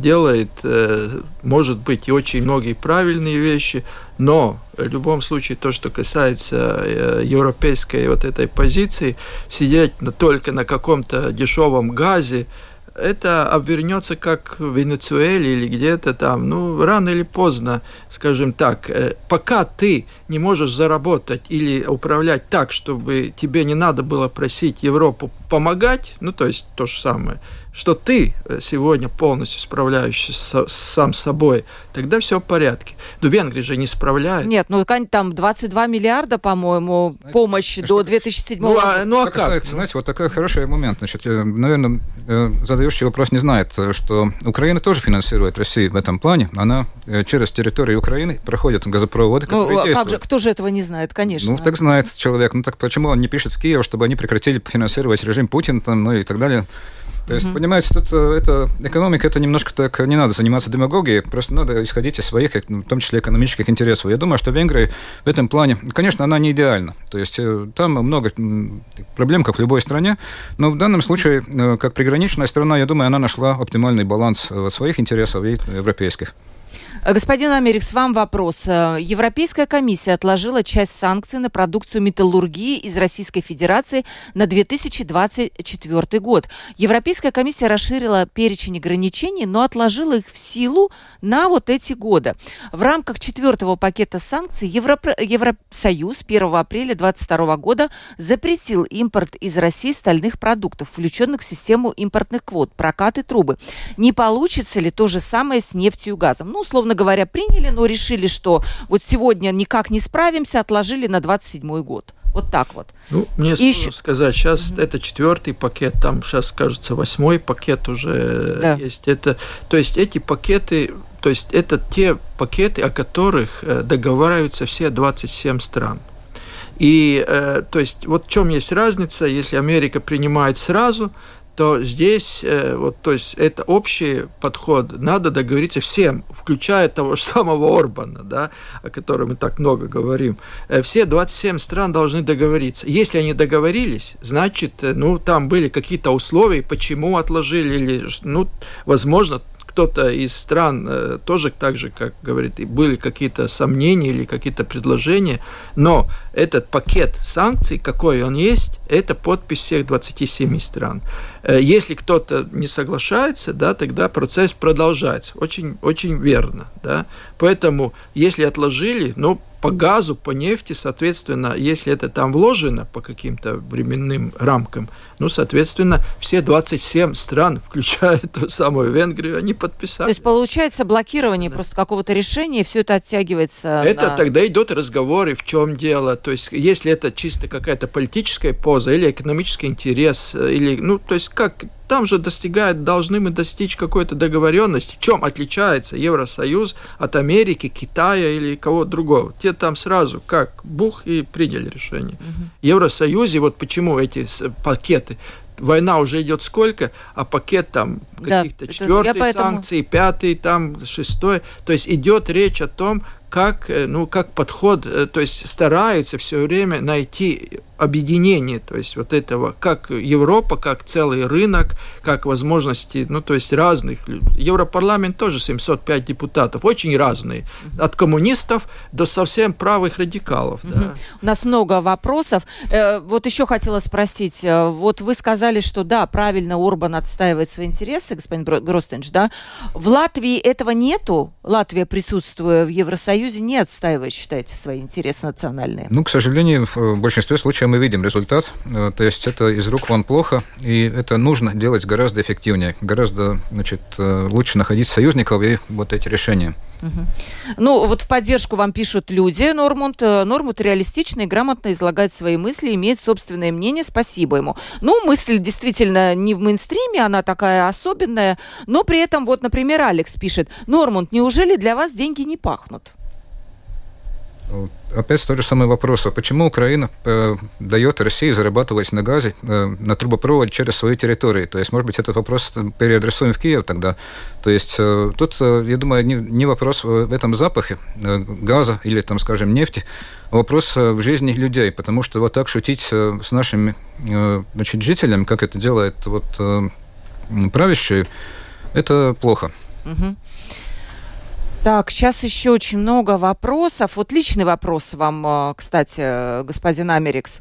делает делает, э, может быть, и очень многие правильные вещи, но в любом случае то, что касается э, европейской вот этой позиции, сидеть только на каком-то дешевом газе, это обвернется как в Венесуэле или где-то там. Ну, рано или поздно, скажем так, э, пока ты не можешь заработать или управлять так, чтобы тебе не надо было просить Европу помогать, ну, то есть то же самое – что ты э, сегодня полностью справляешься с, сам с собой, тогда все в порядке. Но Венгрия же не справляется. Нет, ну там 22 миллиарда, по-моему, помощь а до 2007 ну, а, ну, а как? Касается, знаете, вот такой хороший момент. Значит, э, наверное, э, задающий вопрос не знает, что Украина тоже финансирует Россию в этом плане. Она через территорию Украины проходит газопроводы, ну, которые ну, действуют. Как же, кто же этого не знает, конечно. Ну, так знает человек. Ну, так почему он не пишет в Киев, чтобы они прекратили финансировать режим Путина, там, ну и так далее? То есть, mm-hmm. понимаете, тут э, это, экономика, это немножко так, не надо заниматься демагогией, просто надо исходить из своих, в том числе экономических интересов. Я думаю, что Венгрия в этом плане, конечно, она не идеальна. То есть, э, там много проблем, как в любой стране, но в данном случае, э, как приграничная страна, я думаю, она нашла оптимальный баланс своих интересов и европейских. Господин Америкс, вам вопрос. Э, Европейская комиссия отложила часть санкций на продукцию металлургии из Российской Федерации на 2024 год. Европейская комиссия расширила перечень ограничений, но отложила их в силу на вот эти годы. В рамках четвертого пакета санкций. Евросоюз 1 апреля 2022 года запретил импорт из России стальных продуктов, включенных в систему импортных квот, прокат и трубы. Не получится ли то же самое с нефтью и газом? Ну, условно говоря, приняли, но решили, что вот сегодня никак не справимся, отложили на 27 год. Вот так вот. Ну, мне и еще... сказать, сейчас угу. это четвертый пакет, там сейчас, кажется, восьмой пакет уже да. есть. Это, то есть эти пакеты, то есть это те пакеты, о которых э, договариваются все 27 стран. И, э, то есть, вот в чем есть разница, если Америка принимает сразу, то здесь, э, вот, то есть это общий подход, надо договориться всем, включая того же самого Орбана, да, о котором мы так много говорим. Э, все 27 стран должны договориться. Если они договорились, значит, э, ну, там были какие-то условия, почему отложили, или, ну, возможно, кто-то из стран тоже так же, как говорит, были какие-то сомнения или какие-то предложения, но этот пакет санкций, какой он есть, это подпись всех 27 стран. Э, если кто-то не соглашается, да, тогда процесс продолжается. Очень, очень верно. Да? Поэтому, если отложили, ну, по газу, по нефти, соответственно, если это там вложено по каким-то временным рамкам, ну, соответственно, все 27 стран, [LAUGHS] включая ту самую Венгрию, они подписали. То есть получается блокирование да. просто какого-то решения, и все это оттягивается. Это на... тогда идут разговоры, в чем дело. То есть если это чисто какая-то политическая поза или экономический интерес, или, ну, то есть как там же достигает, должны мы достичь какой-то договоренности. Чем отличается Евросоюз от Америки, Китая или кого-то другого? Те там сразу как бух и приняли решение. Угу. Евросоюзе, вот почему эти пакеты война уже идет сколько, а пакет там каких-то да, четвертый поэтому... санкций, пятый, там шестой. То есть идет речь о том, как, э, ну, как подход, э, то есть стараются все время найти объединение, то есть вот этого, как Европа, как целый рынок, как возможности, ну, то есть разных. Европарламент тоже 705 депутатов, очень разные, от коммунистов до совсем правых радикалов. Угу. Да. У нас много вопросов. Э, вот еще хотела спросить, вот вы сказали, что да, правильно Орбан отстаивает свои интересы, господин Гростенш, да? В Латвии этого нету? Латвия, присутствуя в Евросоюзе, Союзе не отстаивает, считаете, свои интересы национальные? Ну, к сожалению, в большинстве случаев мы видим результат. Э, то есть это из рук вон плохо, и это нужно делать гораздо эффективнее, гораздо значит, э, лучше находить союзников и вот эти решения. Угу. Ну, вот в поддержку вам пишут люди. Нормунд, э, Нормунд реалистично и грамотно излагает свои мысли, имеет собственное мнение. Спасибо ему. Ну, мысль действительно не в мейнстриме, она такая особенная. Но при этом, вот, например, Алекс пишет. Нормунд, неужели для вас деньги не пахнут? Опять тот же самый вопрос. А почему Украина э, дает России зарабатывать на газе, э, на трубопроводе через свои территории? То есть, может быть, этот вопрос переадресуем в Киев тогда. То есть, э, тут, э, я думаю, не, не вопрос в этом запахе э, газа или, там, скажем, нефти, а вопрос э, в жизни людей. Потому что вот так шутить э, с нашими э, значит, жителями, как это делает вот, э, правящие, это плохо. Угу. Так, сейчас еще очень много вопросов. Вот личный вопрос вам, э, кстати, господин Америкс.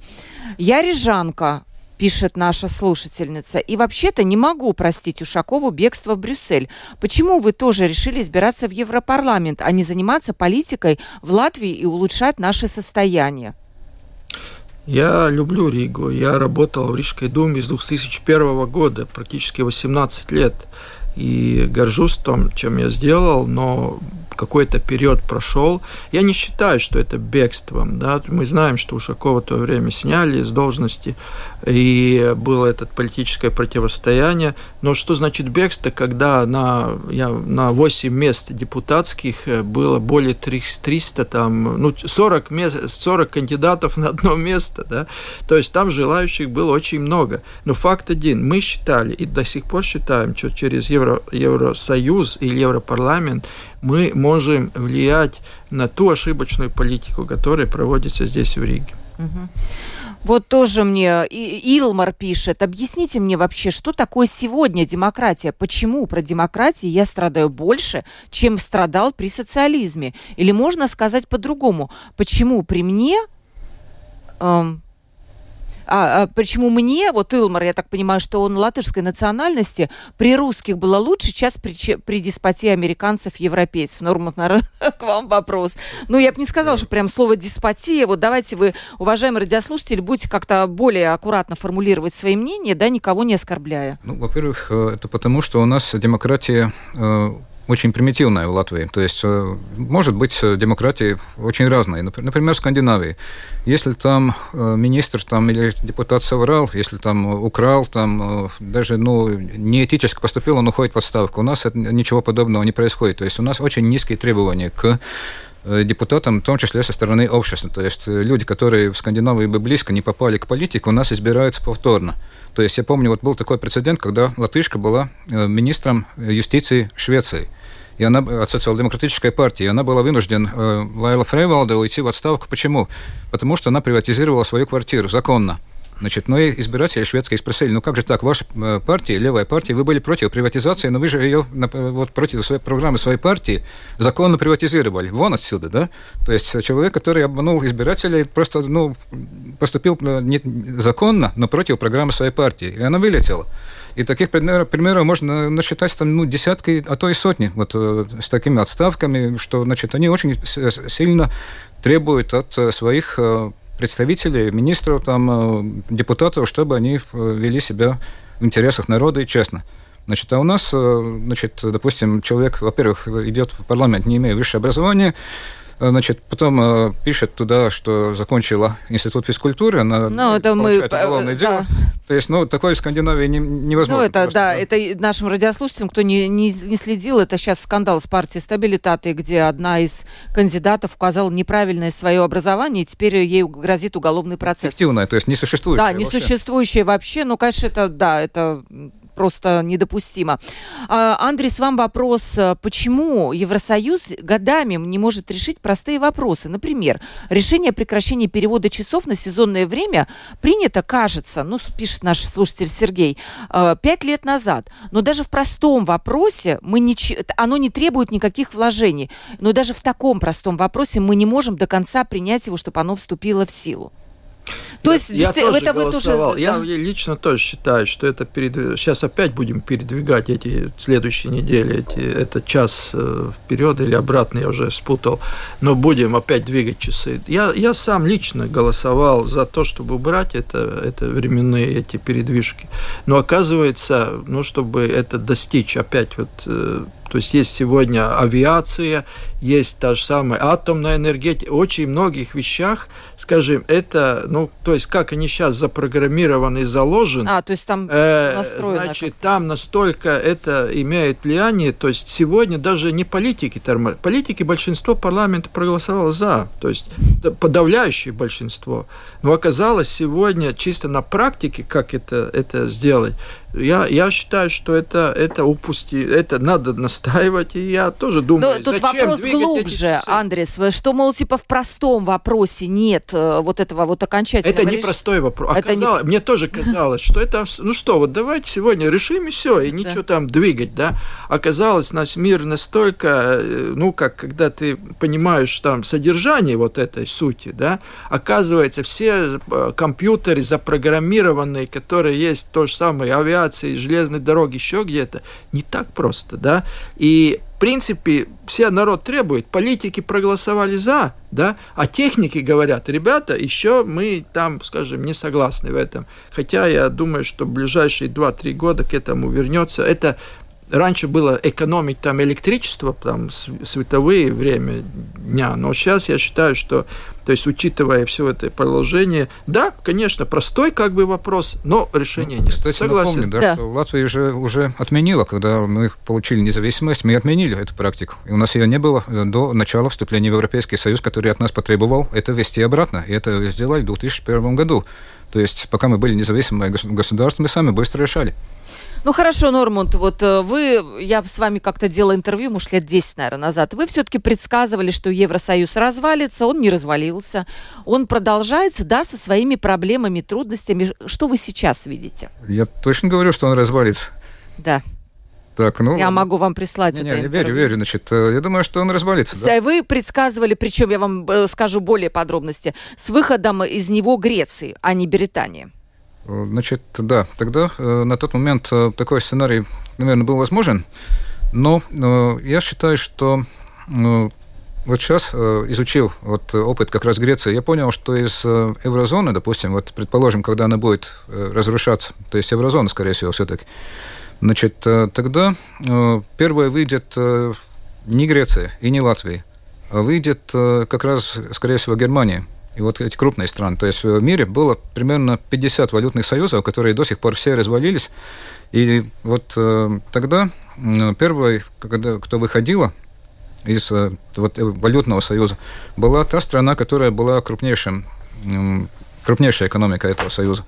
Я рижанка, пишет наша слушательница. И вообще-то не могу простить Ушакову бегство в Брюссель. Почему вы тоже решили избираться в Европарламент, а не заниматься политикой в Латвии и улучшать наше состояние? Я люблю Ригу. Я работал в Рижской думе с 2001 года, практически 18 лет и горжусь том, чем я сделал, но какой-то период прошел. Я не считаю, что это бегством. Да? Мы знаем, что Ушакова в то время сняли с должности, и было это политическое противостояние. Но что значит бегство, когда на, я, на 8 мест депутатских э, было более 300, там, ну, 40, мест, 40 кандидатов на одно место, да? то есть там желающих было очень много. Но факт один, мы считали и до сих пор считаем, что через Евро, Евросоюз или Европарламент мы можем влиять на ту ошибочную политику, которая проводится здесь в Риге. Вот тоже мне Илмар пишет, объясните мне вообще, что такое сегодня демократия? Почему про демократию я страдаю больше, чем страдал при социализме? Или можно сказать по-другому, почему при мне эм, а, а почему мне, вот Илмар, я так понимаю, что он латышской национальности, при русских было лучше, сейчас при, при деспотии американцев, европейцев. Нормат, наверное, [LAUGHS] к вам вопрос. Ну, я бы не сказала, что прям слово деспотия. Вот давайте вы, уважаемые радиослушатели, будете как-то более аккуратно формулировать свои мнения, да, никого не оскорбляя. Ну, во-первых, э, это потому, что у нас демократия э, очень примитивная в Латвии. То есть, э, может быть, э, демократии очень разные. Например, в Скандинавии. Если там э, министр там, или депутат соврал, если там украл, там даже ну, неэтически поступил, он уходит в отставку. У нас ничего подобного не происходит. То есть у нас очень низкие требования к депутатам, в том числе со стороны общества. То есть люди, которые в Скандинавии бы близко не попали к политике, у нас избираются повторно. То есть я помню, вот был такой прецедент, когда латышка была министром юстиции Швеции и она от социал-демократической партии, и она была вынуждена, э, Лайла Фрейвалда, уйти в отставку. Почему? Потому что она приватизировала свою квартиру законно. Значит, но и избиратели шведские спросили, ну как же так, ваша э, партия, левая партия, вы были против приватизации, но вы же ее вот против своей программы своей партии законно приватизировали. Вон отсюда, да? То есть человек, который обманул избирателей, просто ну, поступил э, не законно, но против программы своей партии. И она вылетела. И таких примеров, примеров можно насчитать там, ну, десятки, а то и сотни вот, э, с такими отставками, что значит, они очень сильно требуют от своих представителей, министров, там, депутатов, чтобы они вели себя в интересах народа и честно. Значит, а у нас, значит, допустим, человек, во-первых, идет в парламент, не имея высшего образования, Значит, потом пишет туда, что закончила институт физкультуры, она ну, это мы, уголовное да. дело. То есть, ну, такое в Скандинавии не, невозможно. Ну, это, просто, да, да, это нашим радиослушателям, кто не, не, не следил, это сейчас скандал с партией стабилитаты, где одна из кандидатов указала неправильное свое образование, и теперь ей грозит уголовный процесс. Фиктивное, то есть несуществующее Да, несуществующее вообще. вообще. Ну, конечно, это, да, это просто недопустимо. А, Андрей, вам вопрос. Почему Евросоюз годами не может решить простые вопросы? Например, решение о прекращении перевода часов на сезонное время принято, кажется, ну, пишет наш слушатель Сергей, а, пять лет назад. Но даже в простом вопросе мы не, оно не требует никаких вложений. Но даже в таком простом вопросе мы не можем до конца принять его, чтобы оно вступило в силу. То есть я, тоже это голосовал. Тоже, я лично тоже считаю, что это перед... сейчас опять будем передвигать эти следующие недели, эти, этот час э, вперед или обратно, я уже спутал, но будем опять двигать часы. Я, я сам лично голосовал за то, чтобы убрать это, это временные эти передвижки. Но оказывается, ну, чтобы это достичь опять вот э, то есть есть сегодня авиация, есть та же самая атомная энергетика, очень многих вещах, скажем, это, ну, то есть как они сейчас запрограммированы и заложены. А, то есть там э. Значит, там настолько это имеет влияние, то есть сегодня даже не политики, политики большинство парламента проголосовало за, то есть подавляющее большинство. Но оказалось сегодня чисто на практике, как это, это сделать, я, я считаю, что это, это упусти, это надо настаивать, и я тоже думаю, Но тут вопрос глубже, Андрес, что, мол, типа в простом вопросе нет э, вот этого вот окончательного Это не простой вопрос. Это Оказалось, не... Мне тоже казалось, что это, ну что, вот давайте сегодня решим и все, и ничего там двигать, да. Оказалось, наш мир настолько, э, ну, как когда ты понимаешь там содержание вот этой сути, да, оказывается, все э, компьютеры запрограммированные, которые есть, то же самое авиация, авиации, железной дороги, еще где-то, не так просто, да, и в принципе, все народ требует, политики проголосовали за, да, а техники говорят, ребята, еще мы там, скажем, не согласны в этом. Хотя я думаю, что в ближайшие 2-3 года к этому вернется. Это раньше было экономить там электричество, там световые время дня, но сейчас я считаю, что, то есть учитывая все это положение, да, конечно, простой как бы вопрос, но решения нет. Кстати, Согласен. напомню, да, да. что Латвия же уже отменила, когда мы получили независимость, мы отменили эту практику. И у нас ее не было до начала вступления в Европейский Союз, который от нас потребовал это вести обратно. И это сделали в 2001 году. То есть, пока мы были независимым государством, мы сами быстро решали. Ну хорошо, Нормунд, вот э, вы, я с вами как-то делала интервью, может, лет 10, наверное, назад. Вы все-таки предсказывали, что Евросоюз развалится, он не развалился. Он продолжается, да, со своими проблемами, трудностями. Что вы сейчас видите? Я точно говорю, что он развалится. Да. Так, ну, я могу вам прислать не, это. Не, верю, верю. Значит, э, я думаю, что он развалится. Да? Вы предсказывали, причем я вам э, скажу более подробности, с выходом из него Греции, а не Британии. Значит, да, тогда э, на тот момент э, такой сценарий, наверное, был возможен, но э, я считаю, что вот сейчас, изучив вот опыт как раз Греции, я понял, что из еврозоны, допустим, вот предположим, когда она будет разрушаться, то есть еврозона, скорее всего, все-таки, значит, тогда первое выйдет не Греция и не Латвия, а выйдет как раз, скорее всего, Германия – и вот эти крупные страны. То есть в мире было примерно 50 валютных союзов, которые до сих пор все развалились. И вот э, тогда э, первый, когда, кто выходила из э, вот, валютного союза, была та страна, которая была крупнейшим, э, крупнейшая экономика этого союза.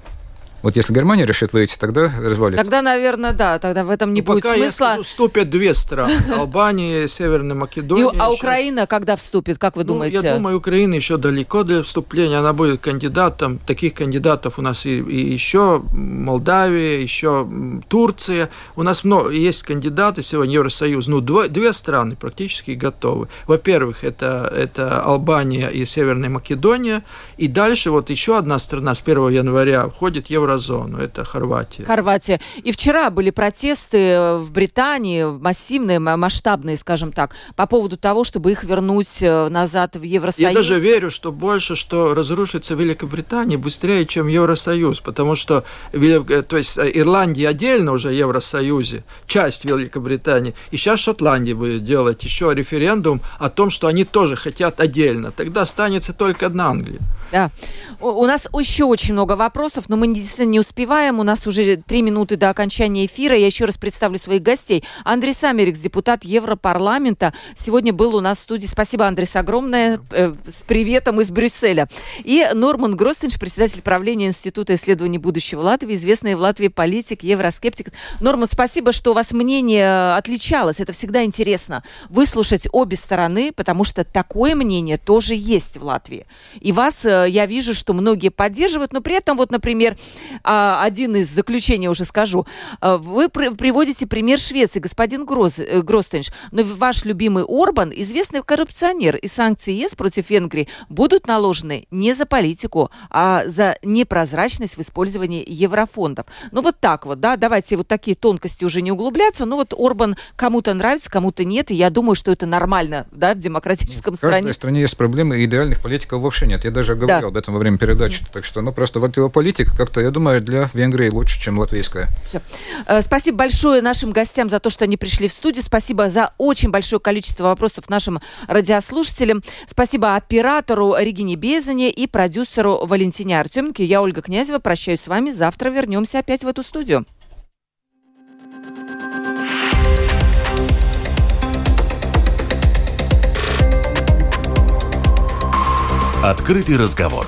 Вот если Германия решит выйти, тогда развалится. Тогда, наверное, да, тогда в этом не ну, будет пока смысла. Я скажу, вступят две страны: [LAUGHS] Албания, Северная Македония. И, а Украина сейчас... когда вступит, как вы ну, думаете? Я думаю, Украина еще далеко до вступления, она будет кандидатом. Таких кандидатов у нас и, и еще Молдавия, еще Турция. У нас много есть кандидаты сегодня Евросоюз. Ну, два, две страны практически готовы. Во-первых, это это Албания и Северная Македония, и дальше вот еще одна страна с 1 января входит в Евро еврозону, это Хорватия. Хорватия. И вчера были протесты в Британии, массивные, масштабные, скажем так, по поводу того, чтобы их вернуть э, назад в Евросоюз. Я даже верю, что больше, что разрушится Великобритания быстрее, чем Евросоюз, потому что э, то есть э, Ирландия отдельно уже в Евросоюзе, часть Великобритании, и сейчас Шотландия будет делать еще референдум о том, что они тоже хотят отдельно. Тогда останется только одна Англия. Да. У нас еще очень много вопросов, но мы действительно не успеваем. У нас уже три минуты до окончания эфира. Я еще раз представлю своих гостей. Андрей Самерикс, депутат Европарламента, сегодня был у нас в студии. Спасибо, Андрей, огромное. Э, с приветом из Брюсселя. И Норман Гростенш, председатель правления Института исследований будущего Латвии, известный в Латвии политик, евроскептик. Норман, спасибо, что у вас мнение отличалось. Это всегда интересно. Выслушать обе стороны, потому что такое мнение тоже есть в Латвии. И вас э, я вижу, что многие поддерживают, но при этом, вот, например, один из заключений уже скажу. А, вы приводите пример Швеции, господин Гроз, э, Гростенш, но ваш любимый Орбан известный коррупционер, и санкции ЕС против Венгрии будут наложены не за политику, а за непрозрачность в использовании еврофондов. Ну вот так вот, да, давайте вот такие тонкости уже не углубляться, но вот Орбан кому-то нравится, кому-то нет, и я думаю, что это нормально, да, в демократическом стране. В каждой стране. стране есть проблемы, и идеальных политиков вообще нет. Я даже говорил да. об этом во время передачи. Так что, ну, просто вот его политика как-то, я думаю, для Венгрии лучше, чем латвийская. Все. Э, спасибо большое нашим гостям за то, что они пришли в студию. Спасибо за очень большое количество вопросов нашим радиослушателям. Спасибо оператору Регине Безане и продюсеру Валентине Артеменко. Я Ольга Князева. Прощаюсь с вами. Завтра вернемся опять в эту студию. Открытый разговор.